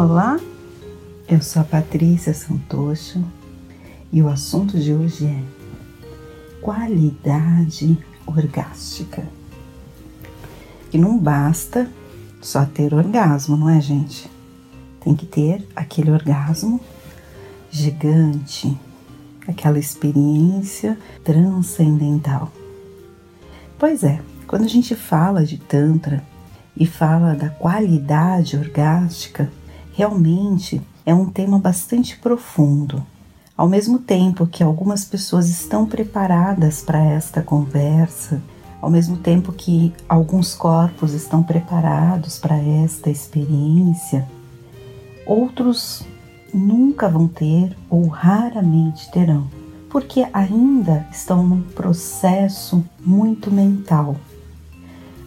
Olá, eu sou a Patrícia Santocho e o assunto de hoje é qualidade orgástica. E não basta só ter orgasmo, não é, gente? Tem que ter aquele orgasmo gigante, aquela experiência transcendental. Pois é, quando a gente fala de Tantra e fala da qualidade orgástica, realmente é um tema bastante profundo. Ao mesmo tempo que algumas pessoas estão preparadas para esta conversa, ao mesmo tempo que alguns corpos estão preparados para esta experiência, outros nunca vão ter ou raramente terão, porque ainda estão num processo muito mental.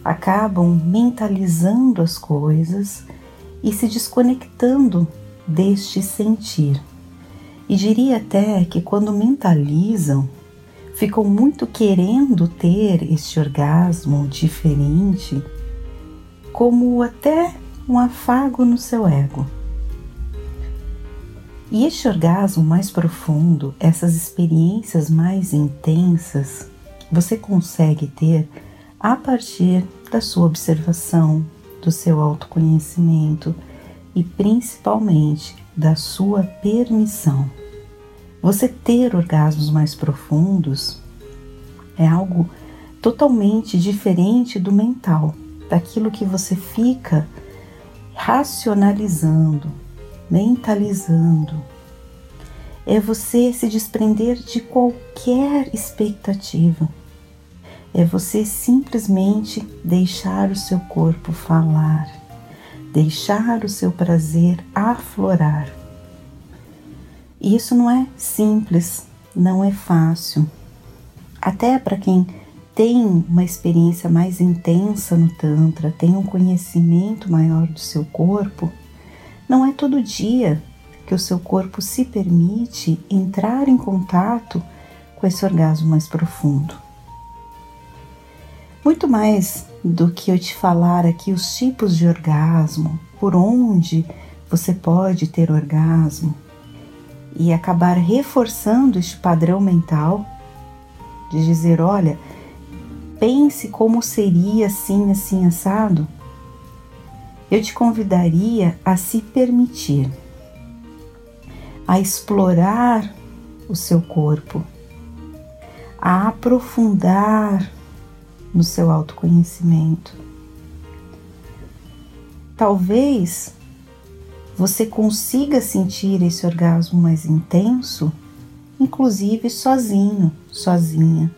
Acabam mentalizando as coisas e se desconectando deste sentir. E diria até que quando mentalizam, ficam muito querendo ter este orgasmo diferente, como até um afago no seu ego. E este orgasmo mais profundo, essas experiências mais intensas, você consegue ter a partir da sua observação, do seu autoconhecimento e principalmente da sua permissão. Você ter orgasmos mais profundos é algo totalmente diferente do mental, daquilo que você fica racionalizando, mentalizando. É você se desprender de qualquer expectativa é você simplesmente deixar o seu corpo falar, deixar o seu prazer aflorar. Isso não é simples, não é fácil. Até para quem tem uma experiência mais intensa no Tantra, tem um conhecimento maior do seu corpo, não é todo dia que o seu corpo se permite entrar em contato com esse orgasmo mais profundo. Muito mais do que eu te falar aqui os tipos de orgasmo, por onde você pode ter orgasmo e acabar reforçando este padrão mental de dizer: olha, pense como seria assim, assim, assado. Eu te convidaria a se permitir, a explorar o seu corpo, a aprofundar no seu autoconhecimento. Talvez você consiga sentir esse orgasmo mais intenso, inclusive sozinho, sozinha.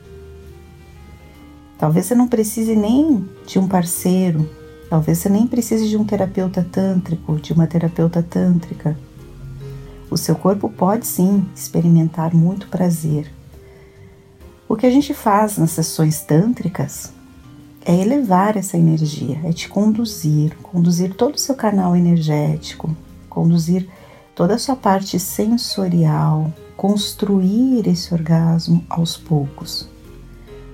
Talvez você não precise nem de um parceiro, talvez você nem precise de um terapeuta tântrico, de uma terapeuta tântrica. O seu corpo pode sim experimentar muito prazer o que a gente faz nas sessões tântricas é elevar essa energia, é te conduzir, conduzir todo o seu canal energético, conduzir toda a sua parte sensorial, construir esse orgasmo aos poucos.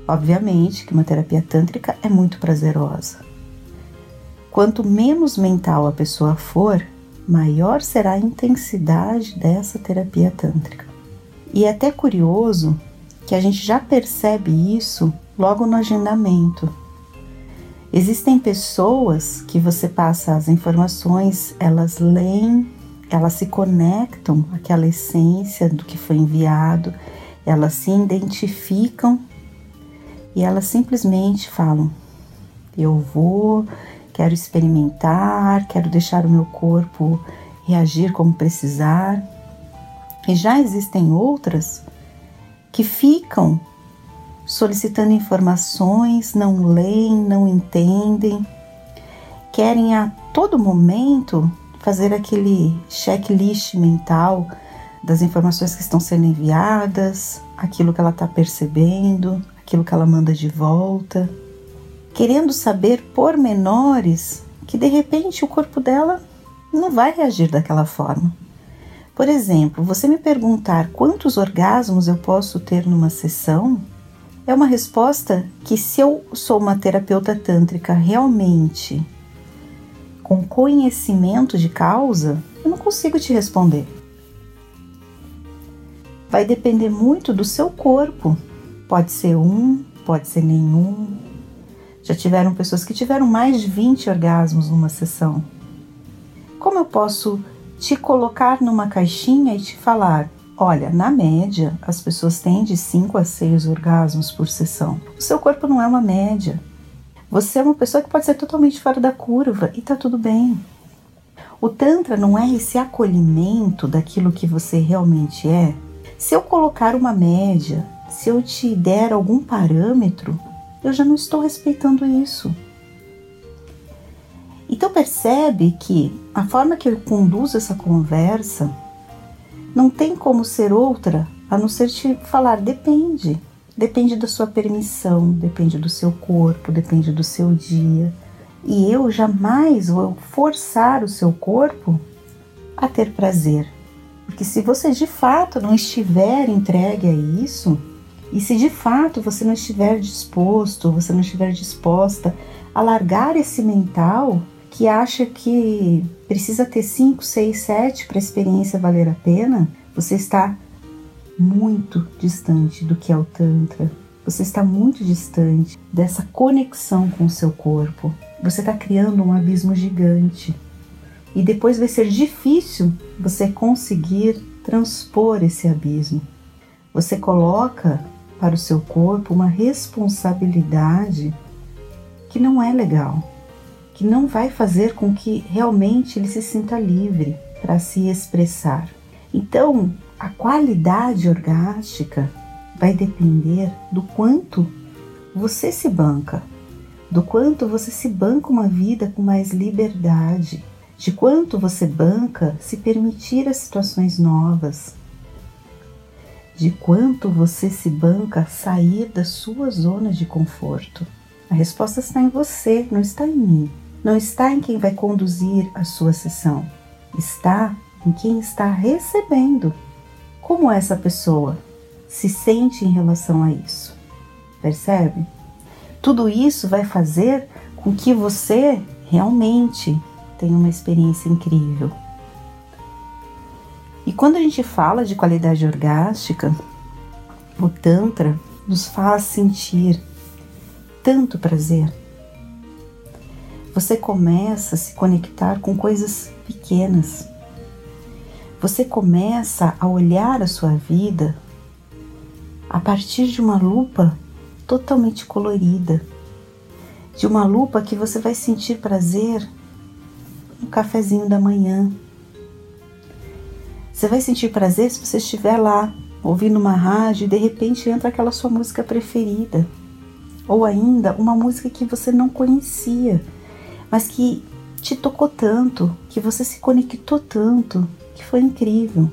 Obviamente que uma terapia tântrica é muito prazerosa. Quanto menos mental a pessoa for, maior será a intensidade dessa terapia tântrica. E é até curioso que a gente já percebe isso logo no agendamento. Existem pessoas que você passa as informações, elas leem, elas se conectam àquela essência do que foi enviado, elas se identificam e elas simplesmente falam: Eu vou, quero experimentar, quero deixar o meu corpo reagir como precisar. E já existem outras que ficam solicitando informações, não leem, não entendem, querem a todo momento fazer aquele checklist mental das informações que estão sendo enviadas, aquilo que ela está percebendo, aquilo que ela manda de volta, querendo saber pormenores que de repente o corpo dela não vai reagir daquela forma. Por exemplo, você me perguntar quantos orgasmos eu posso ter numa sessão é uma resposta que, se eu sou uma terapeuta tântrica realmente com conhecimento de causa, Eu não consigo te responder. Vai depender muito do seu corpo. Pode ser um, pode ser nenhum. Já tiveram pessoas que tiveram mais de 20 orgasmos numa sessão. Como eu posso te colocar numa caixinha e te falar: olha, na média, as pessoas têm de 5 a 6 orgasmos por sessão. O seu corpo não é uma média. Você é uma pessoa que pode ser totalmente fora da curva e tá tudo bem. O Tantra não é esse acolhimento daquilo que você realmente é. Se eu colocar uma média, se eu te der algum parâmetro, eu já não estou respeitando isso. Então percebe que a forma que eu conduzo essa conversa não tem como ser outra a não ser te falar depende. Depende da sua permissão, depende do seu corpo, depende do seu dia. E eu jamais vou forçar o seu corpo a ter prazer. Porque se você de fato não estiver entregue a isso, e se de fato você não estiver disposto, você não estiver disposta a largar esse mental que acha que precisa ter 5, 6, 7 para a experiência valer a pena, você está muito distante do que é o Tantra. Você está muito distante dessa conexão com o seu corpo. Você está criando um abismo gigante. E depois vai ser difícil você conseguir transpor esse abismo. Você coloca para o seu corpo uma responsabilidade que não é legal, que não vai fazer com que realmente ele se sinta livre para se expressar. Então, a qualidade orgástica vai depender do quanto você se banca, do quanto você se banca uma vida com mais liberdade, de quanto você banca se permitir as situações novas, de quanto você se banca sair da sua zona de conforto. A resposta está em você, não está em mim. Não está em quem vai conduzir a sua sessão. Está em quem está recebendo. Como essa pessoa se sente em relação a isso? Percebe? Tudo isso vai fazer com que você realmente tenha uma experiência incrível. E quando a gente fala de qualidade orgástica, o Tantra nos faz sentir tanto prazer. Você começa a se conectar com coisas pequenas. Você começa a olhar a sua vida a partir de uma lupa totalmente colorida, de uma lupa que você vai sentir prazer no cafezinho da manhã, você vai sentir prazer se você estiver lá ouvindo uma rádio e de repente entra aquela sua música preferida. Ou ainda uma música que você não conhecia, mas que te tocou tanto, que você se conectou tanto, que foi incrível.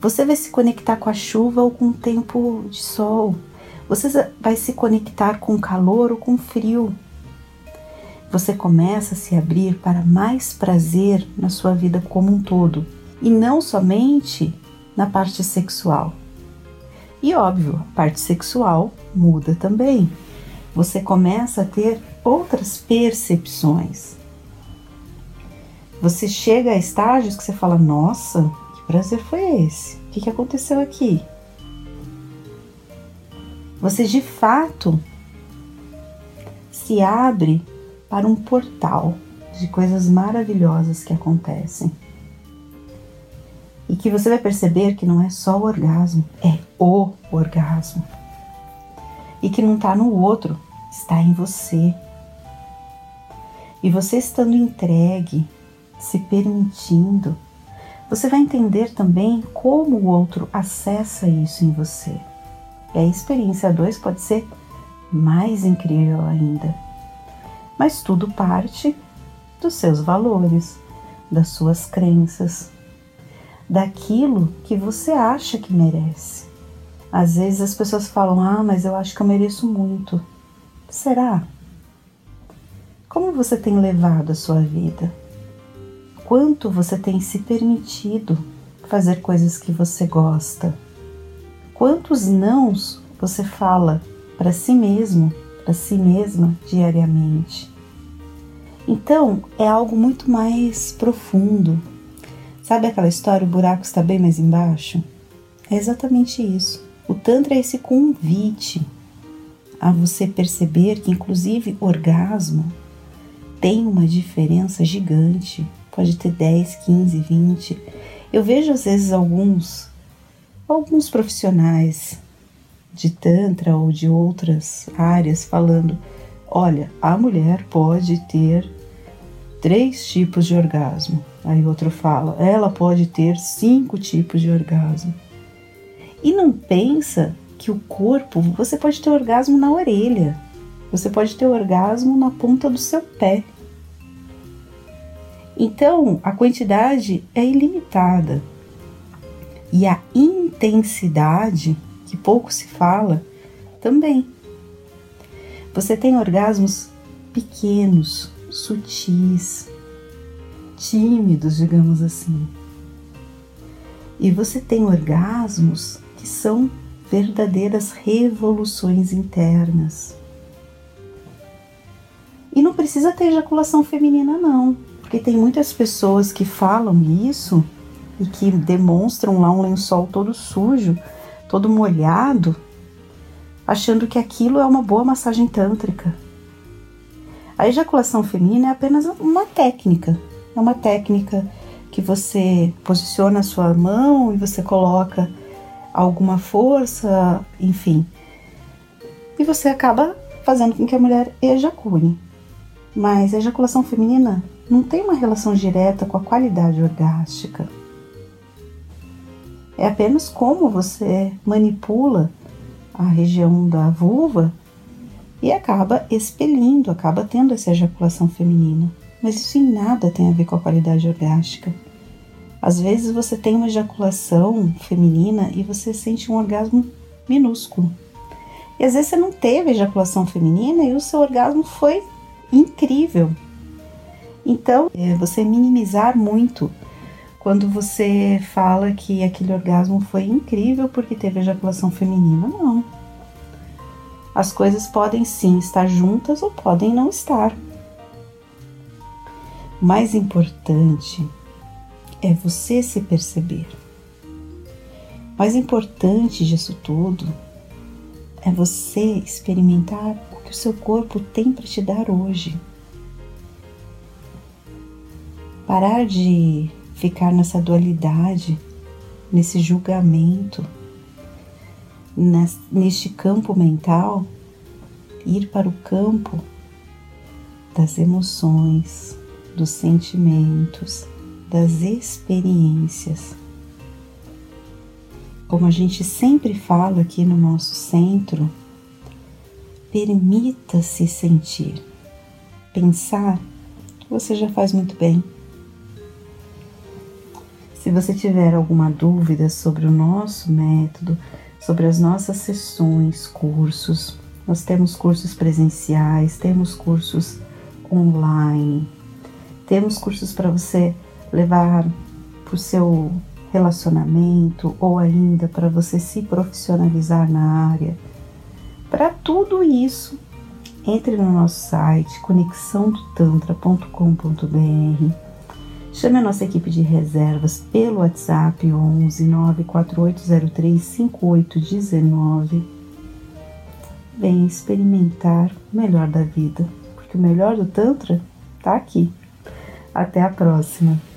Você vai se conectar com a chuva ou com o tempo de sol. Você vai se conectar com calor ou com frio você começa a se abrir para mais prazer na sua vida como um todo e não somente na parte sexual. E óbvio, a parte sexual muda também. Você começa a ter outras percepções. Você chega a estágios que você fala: Nossa, que prazer foi esse? O que, aconteceu aqui? Você de fato se abre para um portal de coisas maravilhosas que acontecem. E que você vai perceber que não é só o orgasmo, é o orgasmo. E que não está no outro, está em você. E você estando entregue, se permitindo, você vai entender também como o outro acessa isso em você. E a experiência 2 pode ser mais incrível ainda mas tudo parte dos seus valores, das suas crenças, daquilo que você acha que merece. Às vezes as pessoas falam: Ah, mas eu acho que eu mereço muito. Será? Como você tem levado a sua vida? Quanto você tem se permitido fazer coisas que você gosta? Quantos nãos você fala para si mesmo, para si mesma diariamente? Então, é algo muito mais profundo. Sabe aquela história, o buraco está bem mais embaixo? É exatamente isso. O Tantra é esse convite a você perceber que, inclusive, orgasmo tem uma diferença gigante. Pode ter 10, 15, 20. Eu vejo às vezes alguns alguns profissionais de tantra ou de outras áreas falando: olha, a mulher pode ter três tipos de orgasmo. Aí outro fala: ela pode ter cinco tipos de orgasmo. E não pensa que o corpo, você pode ter orgasmo na orelha, você pode ter orgasmo na ponta do seu pé. Então, a quantidade é ilimitada. E a intensidade, que pouco se fala, também. Você tem orgasmos pequenos, sutis, tímidos, digamos assim. E você tem orgasmos que são verdadeiras revoluções internas. Precisa ter ejaculação feminina, não, porque tem muitas pessoas que falam isso e que demonstram lá um lençol todo sujo, todo molhado, achando que aquilo é uma boa massagem tântrica. A ejaculação feminina é apenas uma técnica, é uma técnica que você posiciona a sua mão e você coloca alguma força, enfim. E você acaba fazendo com que a mulher ejacule. Mas a ejaculação feminina não tem uma relação direta com a qualidade orgástica. É apenas como você manipula a região da vulva e acaba expelindo, acaba tendo essa ejaculação feminina. Mas isso em nada tem a ver com a qualidade orgástica. Às vezes você tem uma ejaculação feminina e você sente um orgasmo minúsculo. E às vezes você não teve ejaculação feminina e o seu orgasmo foi incrível. Então, é você minimizar muito quando você fala que aquele orgasmo foi incrível porque teve ejaculação feminina. Não. As coisas podem sim estar juntas ou podem não estar. Mais importante é você se perceber. Mais importante disso tudo é você experimentar o que o seu corpo tem para te dar hoje. Parar de ficar nessa dualidade, nesse julgamento, neste campo mental, ir para o campo das emoções, dos sentimentos, das experiências. Como a gente sempre fala aqui no nosso centro, permita-se sentir. Pensar, você já faz muito bem. Se você tiver alguma dúvida sobre o nosso método, sobre as nossas sessões, cursos, nós temos cursos presenciais, temos cursos online, temos cursos para você levar para o seu relacionamento ou ainda para você se profissionalizar na área. Para tudo isso, entre no nosso site conexãodotantra.com.br. Chame a nossa equipe de reservas pelo WhatsApp 11 94803 5819. Venha experimentar o melhor da vida, porque o melhor do Tantra está aqui. Até a próxima!